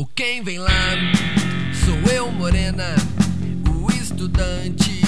O quem vem lá sou eu, Morena, o estudante.